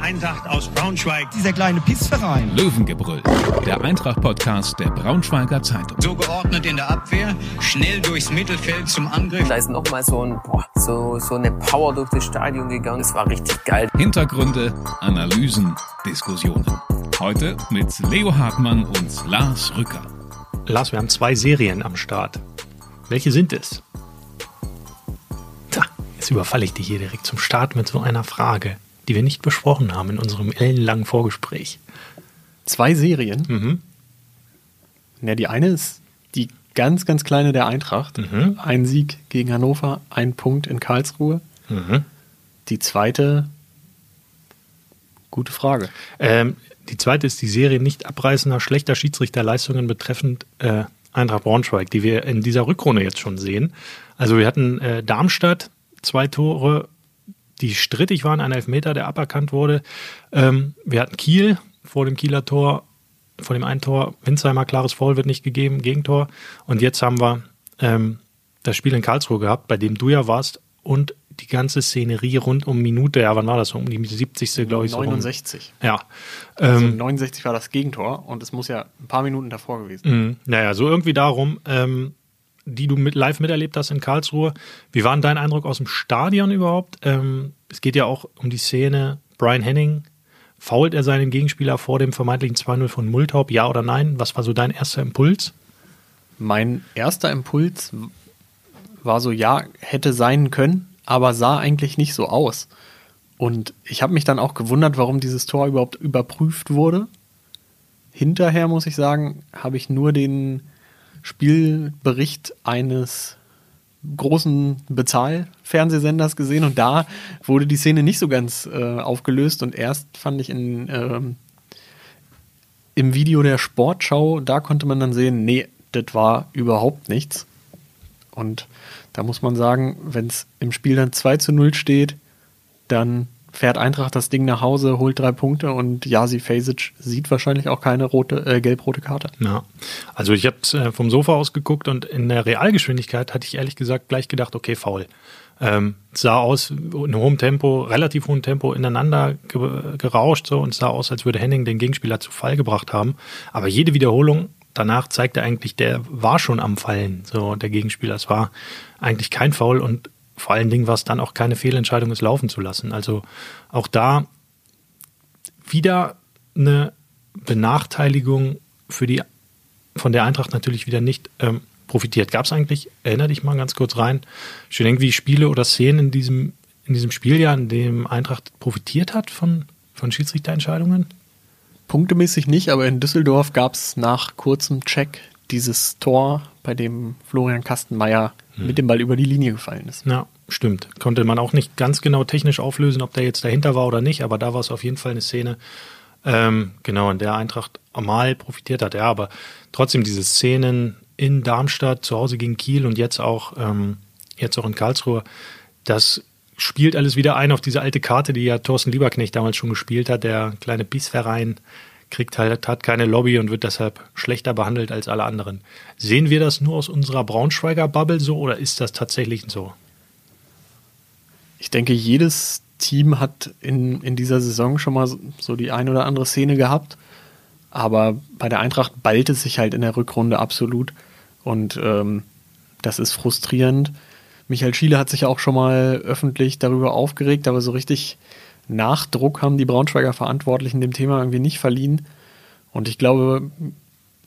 Eintracht aus Braunschweig. Dieser kleine Pissverein. Löwengebrüll, der Eintracht-Podcast der Braunschweiger Zeitung. So geordnet in der Abwehr, schnell durchs Mittelfeld zum Angriff. Da ist nochmal so, ein, boah, so, so eine Power durch das Stadion gegangen. Das war richtig geil. Hintergründe, Analysen, Diskussionen. Heute mit Leo Hartmann und Lars Rücker. Lars, wir haben zwei Serien am Start. Welche sind es? Tja, jetzt überfalle ich dich hier direkt zum Start mit so einer Frage, die wir nicht besprochen haben in unserem ellenlangen Vorgespräch. Zwei Serien. Mhm. Ja, die eine ist die ganz, ganz kleine der Eintracht. Mhm. Ein Sieg gegen Hannover, ein Punkt in Karlsruhe. Mhm. Die zweite, gute Frage. Ähm, die zweite ist die Serie nicht abreißender, schlechter Schiedsrichterleistungen betreffend äh, Eintracht Braunschweig, die wir in dieser Rückrunde jetzt schon sehen. Also wir hatten äh, Darmstadt, zwei Tore, die strittig waren, ein Elfmeter, der aberkannt wurde. Ähm, wir hatten Kiel vor dem Kieler Tor, vor dem einen Tor, Winsheimer, klares Foul wird nicht gegeben, Gegentor. Und jetzt haben wir ähm, das Spiel in Karlsruhe gehabt, bei dem du ja warst und die ganze Szenerie rund um Minute, ja, wann war das? so? Um die 70. glaube ich. so rum. 69. Ja. Also Ähm, 69 war das Gegentor und es muss ja ein paar Minuten davor gewesen sein. Mhm. Naja, so irgendwie darum, ähm, die du mit live miterlebt hast in Karlsruhe. Wie war denn dein Eindruck aus dem Stadion überhaupt? Ähm, es geht ja auch um die Szene, Brian Henning, fault er seinen Gegenspieler vor dem vermeintlichen 2-0 von Multaub, ja oder nein? Was war so dein erster Impuls? Mein erster Impuls war so, ja, hätte sein können, aber sah eigentlich nicht so aus. Und ich habe mich dann auch gewundert, warum dieses Tor überhaupt überprüft wurde. Hinterher muss ich sagen, habe ich nur den Spielbericht eines großen Bezahlfernsehsenders gesehen und da wurde die Szene nicht so ganz äh, aufgelöst und erst fand ich in, ähm, im Video der Sportschau, da konnte man dann sehen, nee, das war überhaupt nichts. Und da muss man sagen, wenn es im Spiel dann 2 zu 0 steht, dann fährt Eintracht das Ding nach Hause, holt drei Punkte und Jasi Fasic sieht wahrscheinlich auch keine rote, äh, gelb-rote Karte. Ja, also ich habe äh, vom Sofa aus geguckt und in der Realgeschwindigkeit hatte ich ehrlich gesagt gleich gedacht, okay, faul. Ähm, es sah aus in hohem Tempo, relativ hohem Tempo ineinander ge gerauscht so und es sah aus, als würde Henning den Gegenspieler zu Fall gebracht haben. Aber jede Wiederholung danach zeigte eigentlich, der war schon am Fallen, so der Gegenspieler. Es war eigentlich kein Foul und vor allen Dingen war es dann auch keine Fehlentscheidung, es laufen zu lassen. Also auch da wieder eine Benachteiligung für die von der Eintracht natürlich wieder nicht ähm, profitiert. Gab es eigentlich, erinnere dich mal ganz kurz rein, schon irgendwie Spiele oder Szenen in diesem, in diesem Spieljahr, in dem Eintracht profitiert hat von, von Schiedsrichterentscheidungen? Punktemäßig nicht, aber in Düsseldorf gab es nach kurzem Check dieses Tor, bei dem Florian Kastenmeier mit dem Ball über die Linie gefallen ist. Ja, stimmt. Konnte man auch nicht ganz genau technisch auflösen, ob der jetzt dahinter war oder nicht, aber da war es auf jeden Fall eine Szene, ähm, genau, in der Eintracht mal profitiert hat. Ja, aber trotzdem diese Szenen in Darmstadt, zu Hause gegen Kiel und jetzt auch, ähm, jetzt auch in Karlsruhe, das spielt alles wieder ein auf diese alte Karte, die ja Thorsten Lieberknecht damals schon gespielt hat, der kleine Bissverein kriegt halt, hat keine Lobby und wird deshalb schlechter behandelt als alle anderen. Sehen wir das nur aus unserer Braunschweiger Bubble so oder ist das tatsächlich so? Ich denke, jedes Team hat in, in dieser Saison schon mal so, die ein oder andere Szene gehabt. Aber bei der Eintracht ballt es sich halt in der Rückrunde absolut. Und ähm, das ist frustrierend. Michael Schiele hat sich auch schon mal öffentlich darüber aufgeregt, aber so richtig Nachdruck haben die Braunschweiger Verantwortlichen dem Thema irgendwie nicht verliehen. Und ich glaube,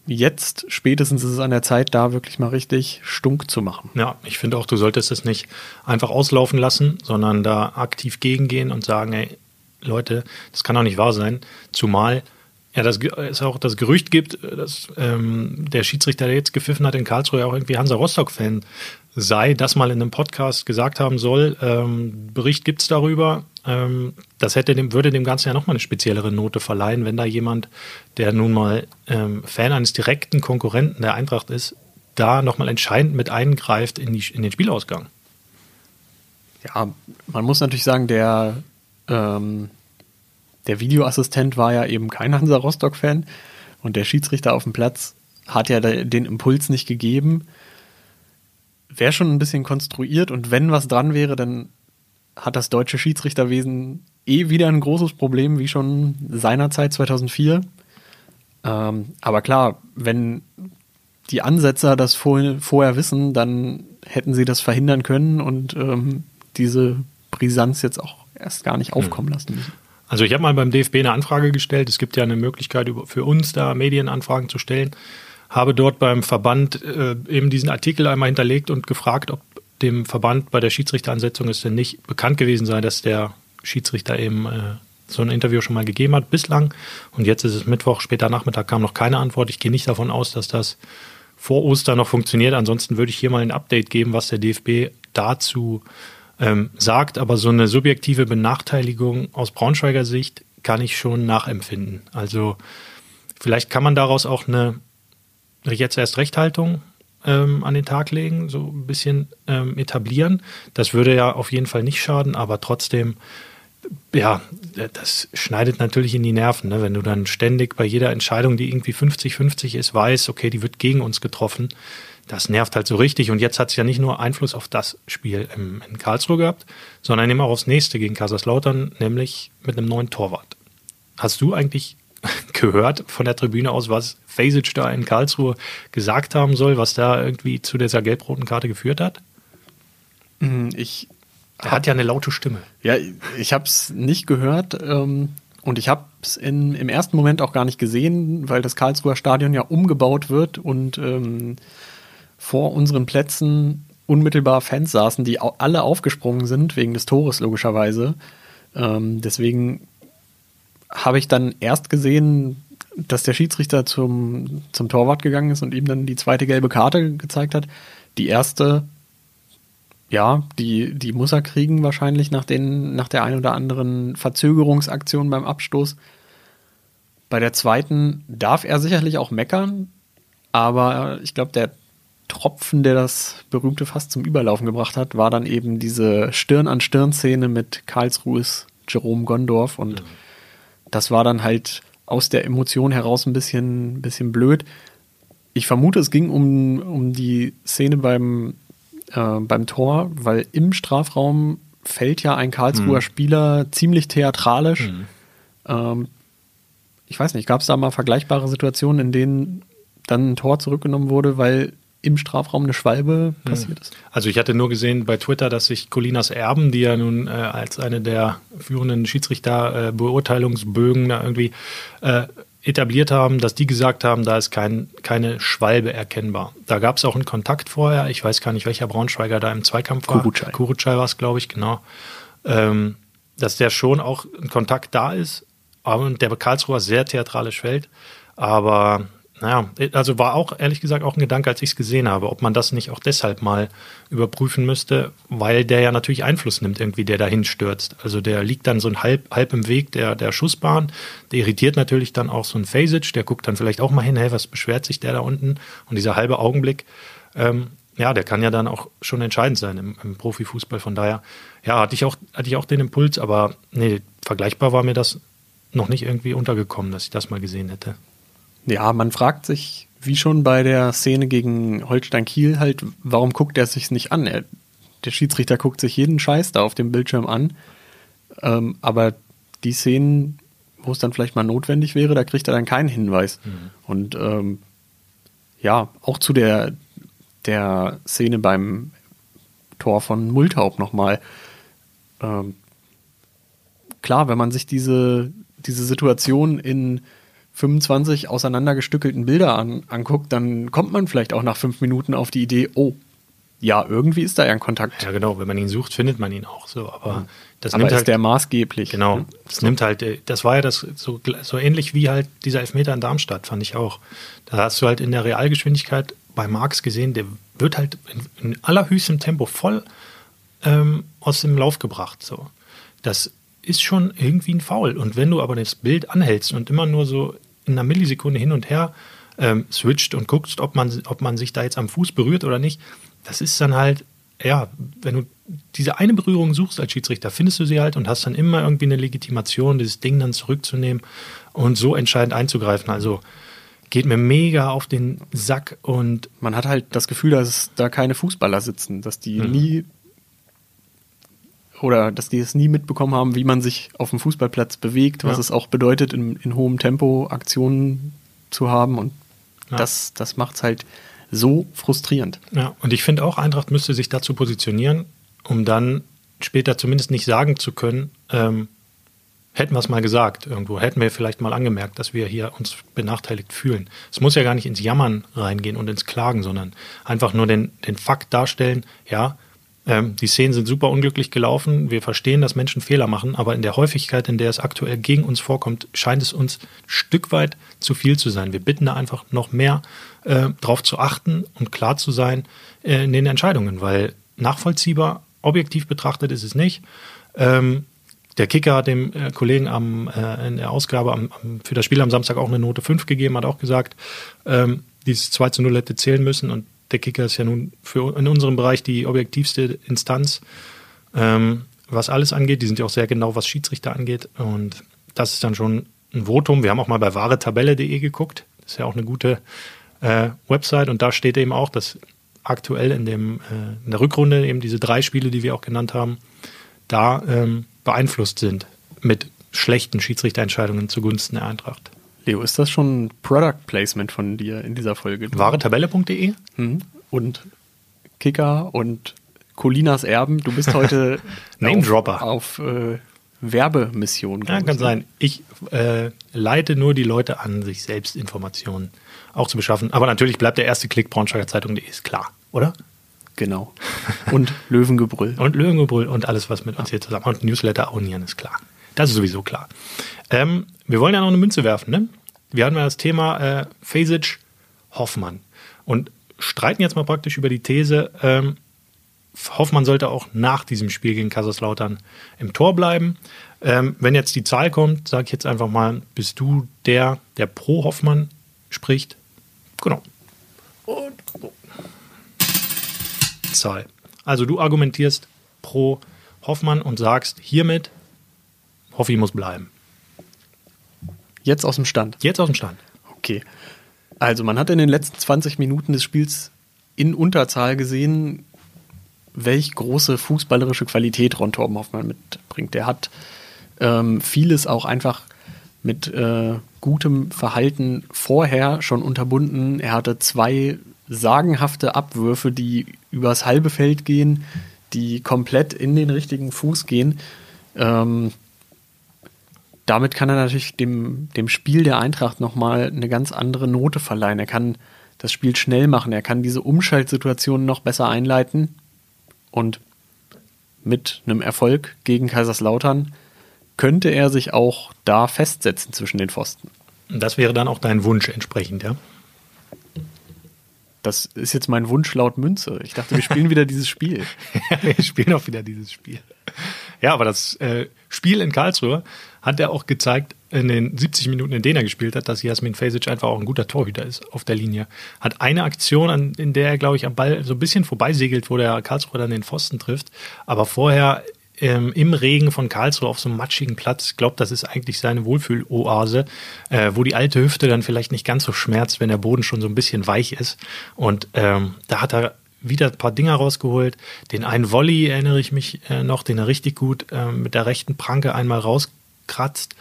jetzt spätestens ist es an der Zeit, da wirklich mal richtig stunk zu machen. Ja, ich finde auch, du solltest es nicht einfach auslaufen lassen, sondern da aktiv gegengehen und sagen, ey, Leute, das kann doch nicht wahr sein. Zumal ja, das es auch das Gerücht gibt, dass ähm, der Schiedsrichter, der jetzt gepfiffen hat in Karlsruhe, auch irgendwie Hansa Rostock-Fan sei, das mal in einem Podcast gesagt haben soll. Ähm, Bericht gibt's darüber. Ähm, das hätte dem, würde dem Ganzen ja nochmal eine speziellere Note verleihen, wenn da jemand, der nun mal ähm, Fan eines direkten Konkurrenten der Eintracht ist, da nochmal entscheidend mit eingreift in, die, in den Spielausgang. Ja, man muss natürlich sagen, der, ähm, der Videoassistent war ja eben kein Hansa Rostock-Fan und der Schiedsrichter auf dem Platz hat ja den Impuls nicht gegeben. Wäre schon ein bisschen konstruiert und wenn was dran wäre, dann hat das deutsche Schiedsrichterwesen eh wieder ein großes Problem, wie schon seinerzeit 2004. Ähm, aber klar, wenn die Ansetzer das vor, vorher wissen, dann hätten sie das verhindern können und ähm, diese Brisanz jetzt auch erst gar nicht aufkommen lassen müssen. Also ich habe mal beim DFB eine Anfrage gestellt. Es gibt ja eine Möglichkeit für uns da Medienanfragen zu stellen. Habe dort beim Verband äh, eben diesen Artikel einmal hinterlegt und gefragt, ob dem Verband bei der Schiedsrichteransetzung es denn nicht bekannt gewesen sei, dass der Schiedsrichter eben äh, so ein Interview schon mal gegeben hat bislang. Und jetzt ist es Mittwoch, später Nachmittag kam noch keine Antwort. Ich gehe nicht davon aus, dass das vor Ostern noch funktioniert. Ansonsten würde ich hier mal ein Update geben, was der DFB dazu ähm, sagt. Aber so eine subjektive Benachteiligung aus Braunschweiger Sicht kann ich schon nachempfinden. Also vielleicht kann man daraus auch eine jetzt erst Rechthaltung ähm, an den Tag legen, so ein bisschen ähm, etablieren. Das würde ja auf jeden Fall nicht schaden, aber trotzdem, ja, das schneidet natürlich in die Nerven, ne? wenn du dann ständig bei jeder Entscheidung, die irgendwie 50-50 ist, weißt, okay, die wird gegen uns getroffen. Das nervt halt so richtig. Und jetzt hat es ja nicht nur Einfluss auf das Spiel im, in Karlsruhe gehabt, sondern eben auch aufs nächste gegen Kaiserslautern, nämlich mit einem neuen Torwart. Hast du eigentlich gehört von der Tribüne aus, was Fasic da in Karlsruhe gesagt haben soll, was da irgendwie zu dieser gelb-roten Karte geführt hat? Hm, ich er hat ja eine laute Stimme. Ja, ich habe es nicht gehört ähm, und ich habe es im ersten Moment auch gar nicht gesehen, weil das Karlsruher Stadion ja umgebaut wird und ähm, vor unseren Plätzen unmittelbar Fans saßen, die alle aufgesprungen sind, wegen des Tores logischerweise. Ähm, deswegen habe ich dann erst gesehen, dass der Schiedsrichter zum, zum Torwart gegangen ist und ihm dann die zweite gelbe Karte gezeigt hat. Die erste, ja, die, die muss er kriegen wahrscheinlich nach, den, nach der ein oder anderen Verzögerungsaktion beim Abstoß. Bei der zweiten darf er sicherlich auch meckern, aber ich glaube, der Tropfen, der das berühmte Fass zum Überlaufen gebracht hat, war dann eben diese Stirn-an-Stirn-Szene mit Karlsruhes Jerome Gondorf und mhm das war dann halt aus der Emotion heraus ein bisschen, bisschen blöd. Ich vermute, es ging um, um die Szene beim, äh, beim Tor, weil im Strafraum fällt ja ein Karlsruher mhm. Spieler ziemlich theatralisch. Mhm. Ähm, ich weiß nicht, gab es da mal vergleichbare Situationen, in denen dann ein Tor zurückgenommen wurde, weil im Strafraum eine Schwalbe hm. passiert ist? Also ich hatte nur gesehen bei Twitter, dass sich Colinas Erben, die ja nun äh, als eine der führenden Schiedsrichter äh, Beurteilungsbögen da irgendwie äh, etabliert haben, dass die gesagt haben, da ist kein, keine Schwalbe erkennbar. Da gab es auch einen Kontakt vorher. Ich weiß gar nicht, welcher Braunschweiger da im Zweikampf war. Kurucay. Kurucay war es, glaube ich, genau. Ähm, dass der schon auch ein Kontakt da ist, aber der Karlsruher sehr theatralisch fällt. Aber naja, also war auch ehrlich gesagt auch ein Gedanke, als ich es gesehen habe, ob man das nicht auch deshalb mal überprüfen müsste, weil der ja natürlich Einfluss nimmt, irgendwie, der dahin stürzt. Also der liegt dann so ein halb, halb im Weg der, der Schussbahn, der irritiert natürlich dann auch so ein Phasic, der guckt dann vielleicht auch mal hin, hey, was beschwert sich der da unten? Und dieser halbe Augenblick, ähm, ja, der kann ja dann auch schon entscheidend sein im, im, Profifußball. Von daher, ja, hatte ich auch, hatte ich auch den Impuls, aber nee, vergleichbar war mir das noch nicht irgendwie untergekommen, dass ich das mal gesehen hätte. Ja, man fragt sich, wie schon bei der Szene gegen Holstein Kiel halt, warum guckt er sich nicht an? Er, der Schiedsrichter guckt sich jeden Scheiß da auf dem Bildschirm an. Ähm, aber die Szenen, wo es dann vielleicht mal notwendig wäre, da kriegt er dann keinen Hinweis. Mhm. Und ähm, ja, auch zu der, der Szene beim Tor von Multaub nochmal. Ähm, klar, wenn man sich diese, diese Situation in 25 auseinandergestückelten Bilder an, anguckt, dann kommt man vielleicht auch nach fünf Minuten auf die Idee, oh, ja, irgendwie ist da ja ein Kontakt. Ja, genau. Wenn man ihn sucht, findet man ihn auch so. Aber mhm. das aber nimmt ist halt, der maßgeblich. Genau. Ne? Das so. nimmt halt, äh, das war ja das so, so ähnlich wie halt dieser Elfmeter in Darmstadt, fand ich auch. Da hast du halt in der Realgeschwindigkeit bei Marx gesehen, der wird halt in, in allerhöchstem Tempo voll ähm, aus dem Lauf gebracht. So. Das ist schon irgendwie ein Foul. Und wenn du aber das Bild anhältst und immer nur so in einer Millisekunde hin und her ähm, switcht und guckst, ob man, ob man sich da jetzt am Fuß berührt oder nicht, das ist dann halt, ja, wenn du diese eine Berührung suchst als Schiedsrichter, findest du sie halt und hast dann immer irgendwie eine Legitimation, dieses Ding dann zurückzunehmen und so entscheidend einzugreifen. Also geht mir mega auf den Sack und man hat halt das Gefühl, dass da keine Fußballer sitzen, dass die mhm. nie oder dass die es nie mitbekommen haben, wie man sich auf dem Fußballplatz bewegt, was Ja. es auch bedeutet, in, in hohem Tempo Aktionen zu haben. Und Ja. das, das macht es halt so frustrierend. Ja, und ich finde auch, Eintracht müsste sich dazu positionieren, um dann später zumindest nicht sagen zu können, ähm, hätten wir es mal gesagt irgendwo, hätten wir vielleicht mal angemerkt, dass wir hier uns benachteiligt fühlen. Es muss ja gar nicht ins Jammern reingehen und ins Klagen, sondern einfach nur den, den Fakt darstellen, ja, ähm, die Szenen sind super unglücklich gelaufen, wir verstehen, dass Menschen Fehler machen, aber in der Häufigkeit, in der es aktuell gegen uns vorkommt, scheint es uns ein Stück weit zu viel zu sein. Wir bitten da einfach noch mehr äh, drauf zu achten und klar zu sein äh, in den Entscheidungen, weil nachvollziehbar, objektiv betrachtet ist es nicht. Ähm, der Kicker hat dem äh, Kollegen am, äh, in der Ausgabe am, am, für das Spiel am Samstag auch eine Note 5 gegeben, hat auch gesagt, ähm, dieses 2 zu 0 hätte zählen müssen und der Kicker ist ja nun für in unserem Bereich die objektivste Instanz, ähm, was alles angeht. Die sind ja auch sehr genau, was Schiedsrichter angeht und das ist dann schon ein Votum. Wir haben auch mal bei wahretabelle.de geguckt. Das ist ja auch eine gute äh, Website und da steht eben auch, dass aktuell in, dem, äh, in der Rückrunde eben diese drei Spiele, die wir auch genannt haben, da ähm, beeinflusst sind mit schlechten Schiedsrichterentscheidungen zugunsten der Eintracht. Leo, ist das schon ein Product Placement von dir in dieser Folge? Wahretabelle.de? Mhm. Und Kicker und Colinas Erben, du bist heute Name-Dropper. auf, auf äh, Werbemission. Ja, ich, kann ne? sein. Ich äh, leite nur die Leute an, sich selbst Informationen auch zu beschaffen. Aber natürlich bleibt der erste Klick Braunschweiger Zeitung.de, ist klar, oder? Genau. Und Löwengebrüll. Und Löwengebrüll und alles, was mit uns hier zusammen. Und Newsletter abonnieren, ist klar. Das ist sowieso klar. Ähm, wir wollen ja noch eine Münze werfen, ne? Wir hatten ja das Thema äh, Fasic Hoffmann und streiten jetzt mal praktisch über die These, ähm, Hoffmann sollte auch nach diesem Spiel gegen Kaiserslautern im Tor bleiben. Ähm, wenn jetzt die Zahl kommt, sage ich jetzt einfach mal, bist du der, der pro Hoffmann spricht? Genau. Und Zahl. Also du argumentierst pro Hoffmann und sagst hiermit, Hoffi muss bleiben. Jetzt aus dem Stand. Jetzt aus dem Stand. Okay. Also man hat in den letzten 20 Minuten des Spiels in Unterzahl gesehen, welch große fußballerische Qualität Ron Torben Hoffmann mitbringt. Der hat ähm, vieles auch einfach mit äh, gutem Verhalten vorher schon unterbunden. Er hatte zwei sagenhafte Abwürfe, die übers halbe Feld gehen, die komplett in den richtigen Fuß gehen. Ähm, damit kann er natürlich dem, dem Spiel der Eintracht nochmal eine ganz andere Note verleihen. Er kann das Spiel schnell machen, er kann diese Umschaltsituationen noch besser einleiten und mit einem Erfolg gegen Kaiserslautern könnte er sich auch da festsetzen zwischen den Pfosten. Das wäre dann auch dein Wunsch entsprechend, ja? Das ist jetzt mein Wunsch laut Münze. Ich dachte, wir spielen wieder dieses Spiel. wir spielen auch wieder dieses Spiel. Ja, aber das äh, Spiel in Karlsruhe hat er auch gezeigt, in den 70 Minuten, in denen er gespielt hat, dass Jasmin Fesic einfach auch ein guter Torhüter ist auf der Linie. Hat eine Aktion, an, in der er, glaube ich, am Ball so ein bisschen vorbeisegelt, wo der Karlsruhe dann den Pfosten trifft. Aber vorher ähm, im Regen von Karlsruhe auf so einem matschigen Platz, ich das ist eigentlich seine Wohlfühloase, äh, wo die alte Hüfte dann vielleicht nicht ganz so schmerzt, wenn der Boden schon so ein bisschen weich ist. Und ähm, da hat er wieder ein paar Dinger rausgeholt. Den einen Volley erinnere ich mich äh, noch, den er richtig gut äh, mit der rechten Pranke einmal rauskratzt.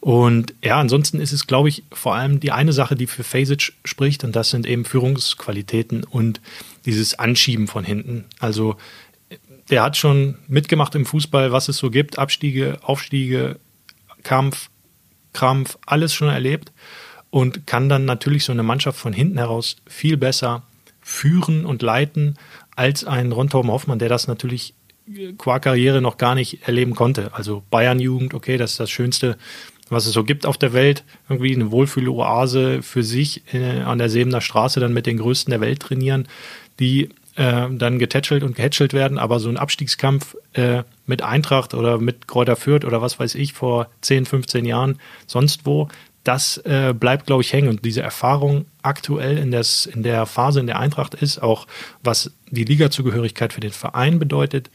Und ja, ansonsten ist es, glaube ich, vor allem die eine Sache, die für Fasic spricht, und das sind eben Führungsqualitäten und dieses Anschieben von hinten. Also der hat schon mitgemacht im Fußball, was es so gibt, Abstiege, Aufstiege, Kampf, Krampf, alles schon erlebt und kann dann natürlich so eine Mannschaft von hinten heraus viel besser führen und leiten als ein Ron Torben Hoffmann, der das natürlich qua Karriere noch gar nicht erleben konnte. Also Bayern-Jugend, okay, das ist das Schönste, was es so gibt auf der Welt. Irgendwie eine Wohlfühloase für sich äh, an der Sebener Straße dann mit den Größten der Welt trainieren, die äh, dann getätschelt und gehätschelt werden. Aber so ein Abstiegskampf äh, mit Eintracht oder mit Kräuter Fürth oder was weiß ich vor 10, 15 Jahren sonst wo, das äh, bleibt, glaube ich, hängen. Und diese Erfahrung aktuell in, das, in der Phase in der Eintracht ist, auch was die Ligazugehörigkeit für den Verein bedeutet,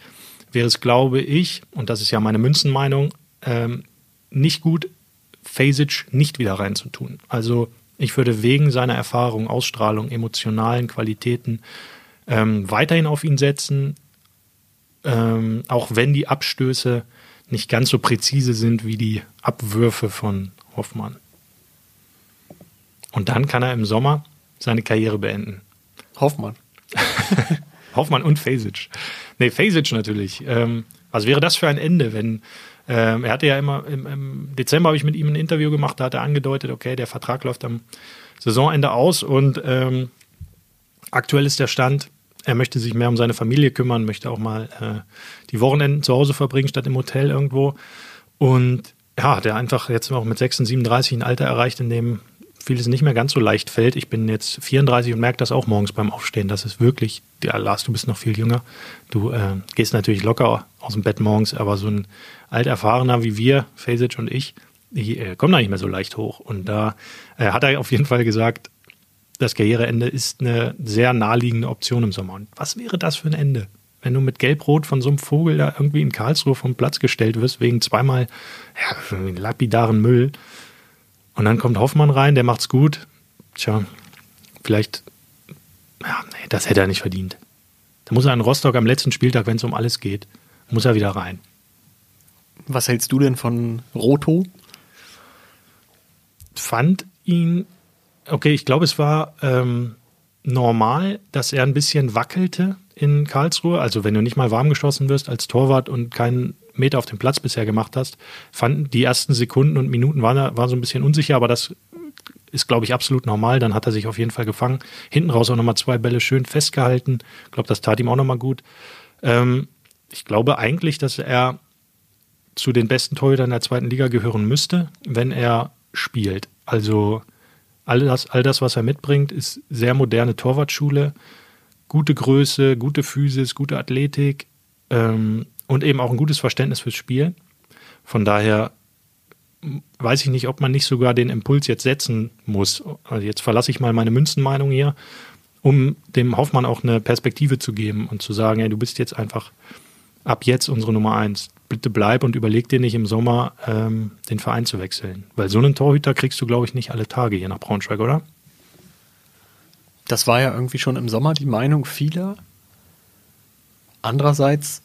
wäre es, glaube ich, und das ist ja meine Münzenmeinung, ähm, nicht gut, Fasic nicht wieder reinzutun. Also ich würde wegen seiner Erfahrung, Ausstrahlung, emotionalen Qualitäten ähm, weiterhin auf ihn setzen, ähm, auch wenn die Abstöße nicht ganz so präzise sind wie die Abwürfe von Hoffmann. Und dann kann er im Sommer seine Karriere beenden. Hoffmann. Hoffmann und Fasic. Nee, Fasic natürlich. Ähm, was wäre das für ein Ende, wenn ähm, er hatte ja immer im, im Dezember habe ich mit ihm ein Interview gemacht, da hat er angedeutet, okay, der Vertrag läuft am Saisonende aus und ähm, aktuell ist der Stand, er möchte sich mehr um seine Familie kümmern, möchte auch mal äh, die Wochenenden zu Hause verbringen, statt im Hotel irgendwo. Und ja, der einfach jetzt auch mit 36, 37 ein Alter erreicht, in dem vieles nicht mehr ganz so leicht fällt. Ich bin jetzt 34 und merke das auch morgens beim Aufstehen. Das ist wirklich, ja, Lars, du bist noch viel jünger. Du äh, gehst natürlich locker aus dem Bett morgens, aber so ein Alterfahrener wie wir, Fasic und ich, die äh, kommen da nicht mehr so leicht hoch. Und da äh, hat er auf jeden Fall gesagt, das Karriereende ist eine sehr naheliegende Option im Sommer. Und was wäre das für ein Ende? Wenn du mit Gelb-Rot von so einem Vogel da irgendwie in Karlsruhe vom Platz gestellt wirst, wegen zweimal ja, lapidaren Müll. Und dann kommt Hoffmann rein, der macht's gut. Tja, vielleicht, ja, nee, das hätte er nicht verdient. Da muss er in Rostock am letzten Spieltag, wenn es um alles geht, muss er wieder rein. Was hältst du denn von Roto? Fand ihn, okay, ich glaube, es war ähm, normal, dass er ein bisschen wackelte in Karlsruhe. Also wenn du nicht mal warm geschossen wirst als Torwart und keinen Meter auf dem Platz bisher gemacht hast, fanden die ersten Sekunden und Minuten waren, waren so ein bisschen unsicher, aber das ist, glaube ich, absolut normal. Dann hat er sich auf jeden Fall gefangen. Hinten raus auch nochmal zwei Bälle schön festgehalten. Ich glaube, das tat ihm auch nochmal gut. Ähm, ich glaube eigentlich, dass er zu den besten Torhütern der zweiten Liga gehören müsste, wenn er spielt. Also all das, all das, was er mitbringt, ist sehr moderne Torwartschule, gute Größe, gute Physis, gute Athletik ähm, und eben auch ein gutes Verständnis fürs Spiel. Von daher weiß ich nicht, ob man nicht sogar den Impuls jetzt setzen muss. Also jetzt verlasse ich mal meine Münzenmeinung hier, um dem Hoffmann auch eine Perspektive zu geben und zu sagen, hey, du bist jetzt einfach ab jetzt unsere Nummer eins. Bitte bleib und überleg dir nicht im Sommer ähm, den Verein zu wechseln. Weil so einen Torhüter kriegst du, glaube ich, nicht alle Tage hier nach Braunschweig, oder? Das war ja irgendwie schon im Sommer die Meinung vieler. Andererseits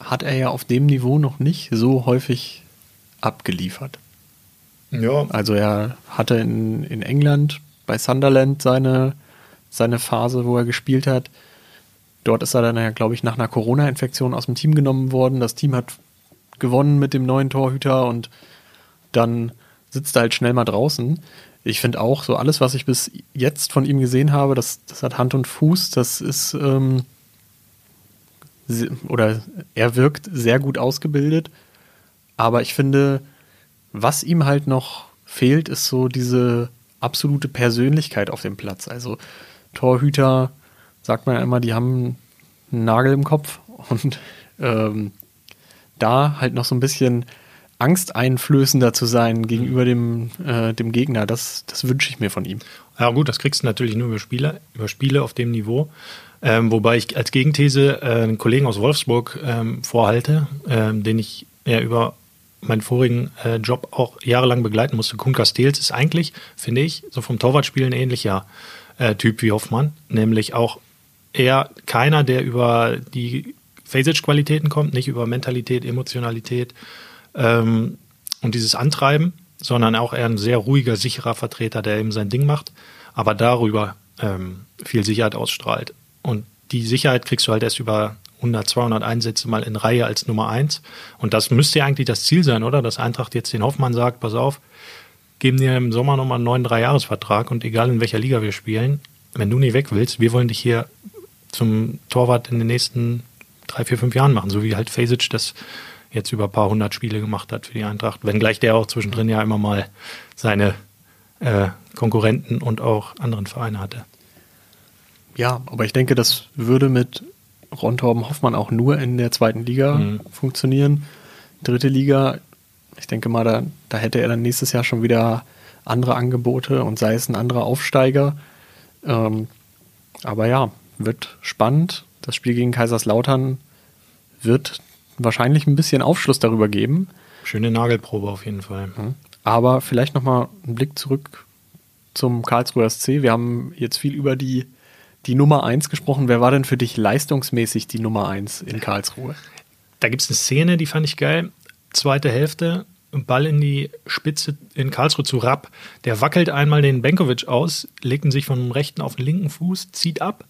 hat er ja auf dem Niveau noch nicht so häufig abgeliefert. Ja. Also er hatte in, in England bei Sunderland seine, seine Phase, wo er gespielt hat. Dort ist er dann ja, glaube ich, nach einer Corona-Infektion aus dem Team genommen worden. Das Team hat gewonnen mit dem neuen Torhüter und dann sitzt er halt schnell mal draußen. Ich finde auch, so alles, was ich bis jetzt von ihm gesehen habe, das, das hat Hand und Fuß. Das ist, ähm, oder er wirkt sehr gut ausgebildet. Aber ich finde, was ihm halt noch fehlt, ist so diese absolute Persönlichkeit auf dem Platz. Also Torhüter, sagt man ja immer, die haben einen Nagel im Kopf und ähm, da halt noch so ein bisschen angsteinflößender zu sein gegenüber dem, äh, dem Gegner, das, das wünsche ich mir von ihm. Ja gut, das kriegst du natürlich nur über Spiele, über Spiele auf dem Niveau. Ähm, wobei ich als Gegenthese äh, einen Kollegen aus Wolfsburg ähm, vorhalte, ähm, den ich ja über meinen vorigen äh, Job auch jahrelang begleiten musste. Kuhn Castells ist eigentlich, finde ich, so vom Torwartspielen ähnlicher äh, Typ wie Hoffmann, nämlich auch eher keiner, der über die Phasage-Qualitäten kommt, nicht über Mentalität, Emotionalität ähm, und dieses Antreiben, sondern auch eher ein sehr ruhiger, sicherer Vertreter, der eben sein Ding macht, aber darüber ähm, viel Sicherheit ausstrahlt. Und die Sicherheit kriegst du halt erst über 100, 200 Einsätze mal in Reihe als Nummer eins. Und das müsste ja eigentlich das Ziel sein, oder? Dass Eintracht jetzt den Hoffmann sagt, pass auf, geben dir im Sommer nochmal einen neuen Dreijahresvertrag und egal in welcher Liga wir spielen, wenn du nie weg willst, wir wollen dich hier zum Torwart in den nächsten drei, vier, fünf Jahren machen, so wie halt Fasic das jetzt über ein paar hundert Spiele gemacht hat für die Eintracht, wenngleich der auch zwischendrin ja immer mal seine äh, Konkurrenten und auch anderen Vereine hatte. Ja, aber ich denke, das würde mit Ron Torben Hoffmann auch nur in der zweiten Liga mhm. funktionieren. Dritte Liga, ich denke mal, da, da hätte er dann nächstes Jahr schon wieder andere Angebote und sei es ein anderer Aufsteiger. Ähm, aber ja, wird spannend. Das Spiel gegen Kaiserslautern wird wahrscheinlich ein bisschen Aufschluss darüber geben. Schöne Nagelprobe auf jeden Fall. Mhm. Aber vielleicht nochmal einen Blick zurück zum Karlsruher SC. Wir haben jetzt viel über die die Nummer 1 gesprochen. Wer war denn für dich leistungsmäßig die Nummer 1 in Karlsruhe? Da gibt es eine Szene, die fand ich geil. Zweite Hälfte, Ball in die Spitze in Karlsruhe zu Rapp. Der wackelt einmal den Benkovic aus, legt ihn sich vom rechten auf den linken Fuß, zieht ab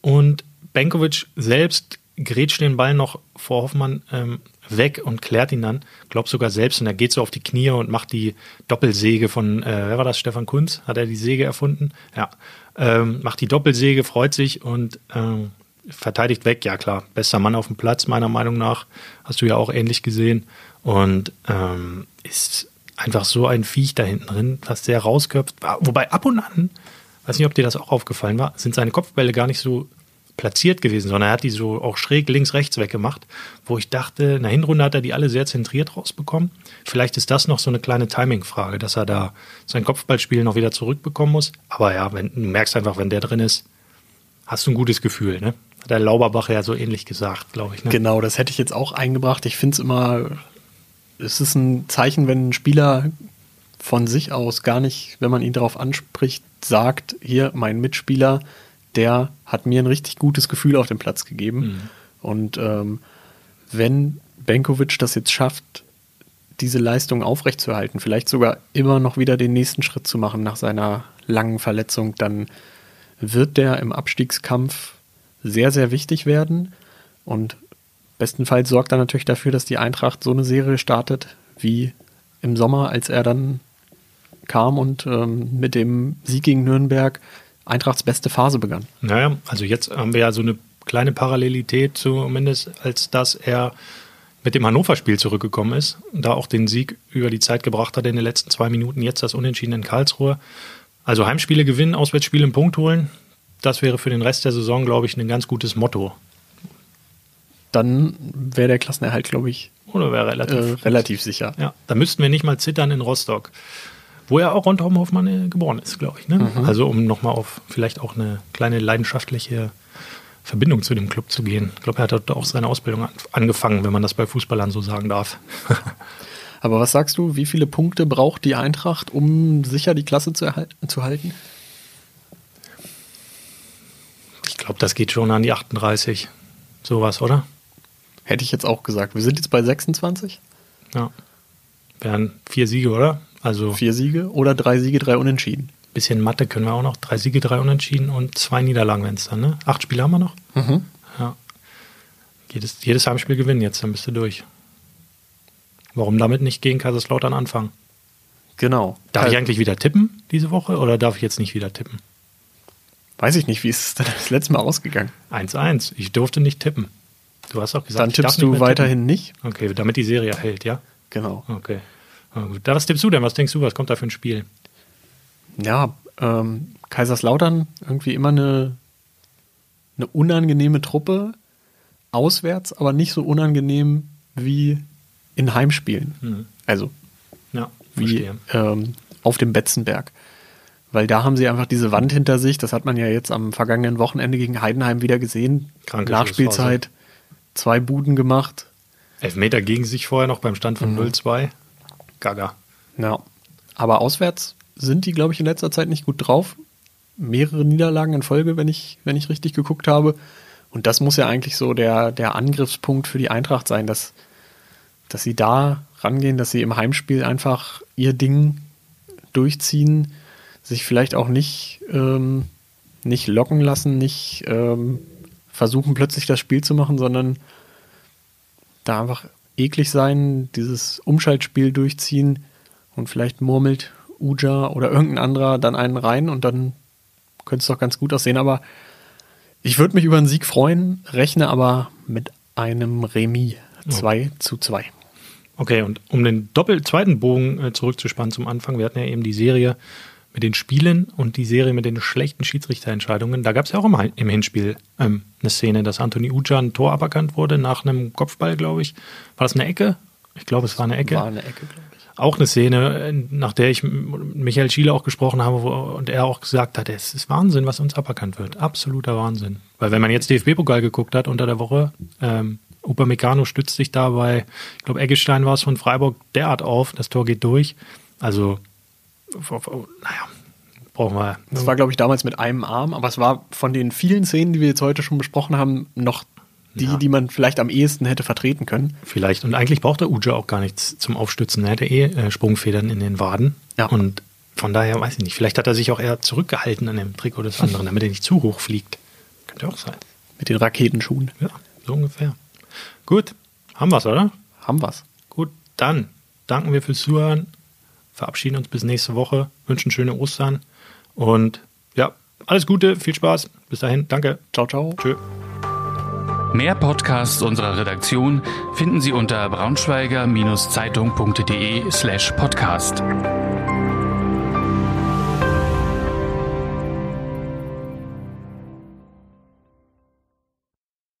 und Benkovic selbst grätscht den Ball noch vor Hoffmann ähm, weg und klärt ihn dann, glaubt sogar selbst und er geht so auf die Knie und macht die Doppelsäge von, äh, wer war das, Stefan Kunz? Hat er die Säge erfunden? Ja. Ähm, macht die Doppelsäge, freut sich und ähm, verteidigt weg. Ja klar, bester Mann auf dem Platz, meiner Meinung nach. Hast du ja auch ähnlich gesehen. Und ähm, ist einfach so ein Viech da hinten drin, was der rausköpft. Wobei ab und an, weiß nicht, ob dir das auch aufgefallen war, sind seine Kopfbälle gar nicht so platziert gewesen, sondern er hat die so auch schräg links, rechts weggemacht, wo ich dachte, in der Hinrunde hat er die alle sehr zentriert rausbekommen. Vielleicht ist das noch so eine kleine Timing-Frage, dass er da sein Kopfballspiel noch wieder zurückbekommen muss. Aber ja, wenn, du merkst einfach, wenn der drin ist, hast du ein gutes Gefühl, ne? Hat der Lauberbach ja so ähnlich gesagt, glaube ich. Ne? Genau, das hätte ich jetzt auch eingebracht. Ich finde es immer, es ist ein Zeichen, wenn ein Spieler von sich aus gar nicht, wenn man ihn darauf anspricht, sagt, hier, mein Mitspieler, der hat mir ein richtig gutes Gefühl auf den Platz gegeben. Mhm. Und ähm, wenn Benkovic das jetzt schafft, diese Leistung aufrechtzuerhalten, vielleicht sogar immer noch wieder den nächsten Schritt zu machen nach seiner langen Verletzung, dann wird der im Abstiegskampf sehr, sehr wichtig werden. Und bestenfalls sorgt er natürlich dafür, dass die Eintracht so eine Serie startet wie im Sommer, als er dann kam und ähm, mit dem Sieg gegen Nürnberg Eintrachts beste Phase begann. Naja, also jetzt haben wir ja so eine kleine Parallelität zumindest, als dass er mit dem Hannover-Spiel zurückgekommen ist, da auch den Sieg über die Zeit gebracht hat in den letzten zwei Minuten, jetzt das Unentschieden in Karlsruhe. Also Heimspiele gewinnen, Auswärtsspiele einen Punkt holen, das wäre für den Rest der Saison, glaube ich, ein ganz gutes Motto. Dann wäre der Klassenerhalt, glaube ich, oder wäre relativ, äh, relativ sicher. Ja, da müssten wir nicht mal zittern in Rostock, wo er auch Rondheim Hoffmann äh, geboren ist, glaube ich. Ne? Mhm. Also um nochmal auf vielleicht auch eine kleine leidenschaftliche Verbindung zu dem Club zu gehen. Ich glaube, er hat dort auch seine Ausbildung angefangen, wenn man das bei Fußballern so sagen darf. Aber was sagst du, wie viele Punkte braucht die Eintracht, um sicher die Klasse zu, zu halten? Ich glaube, das geht schon an die 38. Sowas, oder? Hätte ich jetzt auch gesagt. Wir sind jetzt bei 26. Ja. Wären vier Siege, oder? Also vier Siege oder drei Siege, drei Unentschieden. Bisschen Mathe können wir auch noch. Drei Siege, drei Unentschieden und zwei Niederlagen, wenn es dann, ne? Acht Spiele haben wir noch. Mhm. Ja. Jedes, jedes Heimspiel gewinnen jetzt, dann bist du durch. Warum damit nicht gegen Kaiserslautern anfangen? Genau. Darf ich eigentlich wieder tippen diese Woche oder darf ich jetzt nicht wieder tippen? Weiß ich nicht, wie ist es denn das letzte Mal ausgegangen? 1-1. Ich durfte nicht tippen. Du hast auch gesagt, Dann tippst du weiterhin tippen. nicht? Okay, damit die Serie hält, ja? Genau. Okay. Da, was tippst du denn? Was denkst du, was kommt da für ein Spiel? Ja, ähm, Kaiserslautern irgendwie immer eine, eine unangenehme Truppe auswärts, aber nicht so unangenehm wie in Heimspielen. Mhm. Also ja, wie ähm, auf dem Betzenberg weil da haben sie einfach diese Wand hinter sich. Das hat man ja jetzt am vergangenen Wochenende gegen Heidenheim wieder gesehen. Kranke Nachspielzeit, zwei Buden gemacht. Elfmeter gegen sich vorher noch beim Stand von mhm. 0-2. Gaga. Ja. Aber auswärts sind die, glaube ich, in letzter Zeit nicht gut drauf. Mehrere Niederlagen in Folge, wenn ich, wenn ich richtig geguckt habe. Und das muss ja eigentlich so der, der Angriffspunkt für die Eintracht sein, dass, dass sie da rangehen, dass sie im Heimspiel einfach ihr Ding durchziehen sich vielleicht auch nicht, ähm, nicht locken lassen, nicht ähm, versuchen plötzlich das Spiel zu machen, sondern da einfach eklig sein, dieses Umschaltspiel durchziehen und vielleicht murmelt Uja oder irgendein anderer dann einen rein und dann könnte es doch ganz gut aussehen. Aber ich würde mich über einen Sieg freuen, rechne aber mit einem Remis 2 oh. zu 2. Okay, und um den doppel zweiten Bogen äh, zurückzuspannen zum Anfang, wir hatten ja eben die Serie mit den Spielen und die Serie mit den schlechten Schiedsrichterentscheidungen, da gab es ja auch im, im Hinspiel ähm, eine Szene, dass Anthony Uja ein Tor aberkannt wurde nach einem Kopfball, glaube ich. War das eine Ecke? Ich glaube, es war eine Ecke. War eine Ecke, glaube ich. Auch eine Szene, nach der ich mit Michael Schiele auch gesprochen habe wo, und er auch gesagt hat, es ist Wahnsinn, was uns aberkannt wird. Absoluter Wahnsinn. Weil wenn man jetzt DFB-Pokal geguckt hat unter der Woche, ähm, Upamecano stützt sich dabei, ich glaube Eggestein war es von Freiburg derart auf, das Tor geht durch. Also naja, brauchen wir. Das war, glaube ich, damals mit einem Arm, aber es war von den vielen Szenen, die wir jetzt heute schon besprochen haben, noch die, Ja. die man vielleicht am ehesten hätte vertreten können. Vielleicht. Und eigentlich braucht der Uja auch gar nichts zum Aufstützen. Er hatte eh äh, Sprungfedern in den Waden. Ja. Und von daher weiß ich nicht. Vielleicht hat er sich auch eher zurückgehalten an dem Trikot des anderen, damit er nicht zu hoch fliegt. Könnte auch sein. Mit den Raketenschuhen. Ja, so ungefähr. Gut, haben wir's, oder? Haben wir's. Gut, dann danken wir fürs Zuhören, verabschieden uns bis nächste Woche, wünschen schöne Ostern und ja, alles Gute, viel Spaß. Bis dahin, danke. Ciao, ciao. Tschö. Mehr Podcasts unserer Redaktion finden Sie unter braunschweiger-zeitung.de slash podcast.